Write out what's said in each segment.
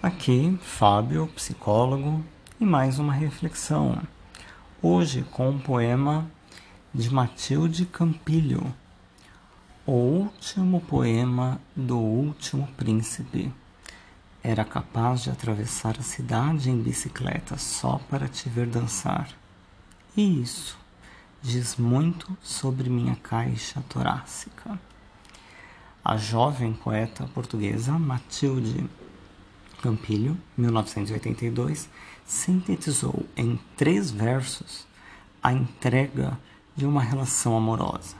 Aqui, Fábio, psicólogo, e mais uma reflexão. Hoje com um poema de Matilde Campilho, o último poema do último príncipe. Era capaz de atravessar a cidade em bicicleta só para te ver dançar. E isso diz muito sobre minha caixa torácica. A jovem poeta portuguesa Matilde Campilho, 1982, sintetizou em três versos a entrega de uma relação amorosa.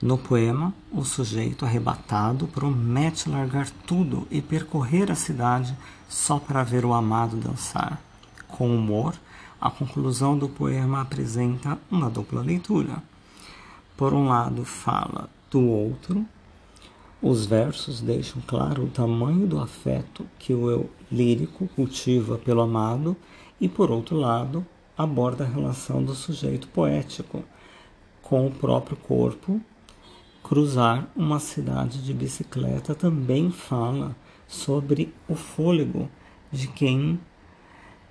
No poema, o sujeito arrebatado promete largar tudo e percorrer a cidade só para ver o amado dançar. Com humor, a conclusão do poema apresenta uma dupla leitura. Por um lado, fala do outro os versos deixam claro o tamanho do afeto que o eu lírico cultiva pelo amado e, por outro lado, aborda a relação do sujeito poético com o próprio corpo. Cruzar uma cidade de bicicleta também fala sobre o fôlego de quem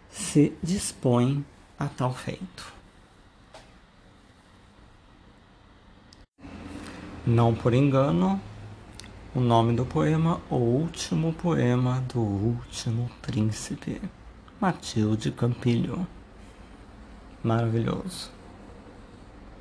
se dispõe a tal feito. Não por engano, o nome do poema, O Último Poema do Último Príncipe, Matilde Campilho. Maravilhoso.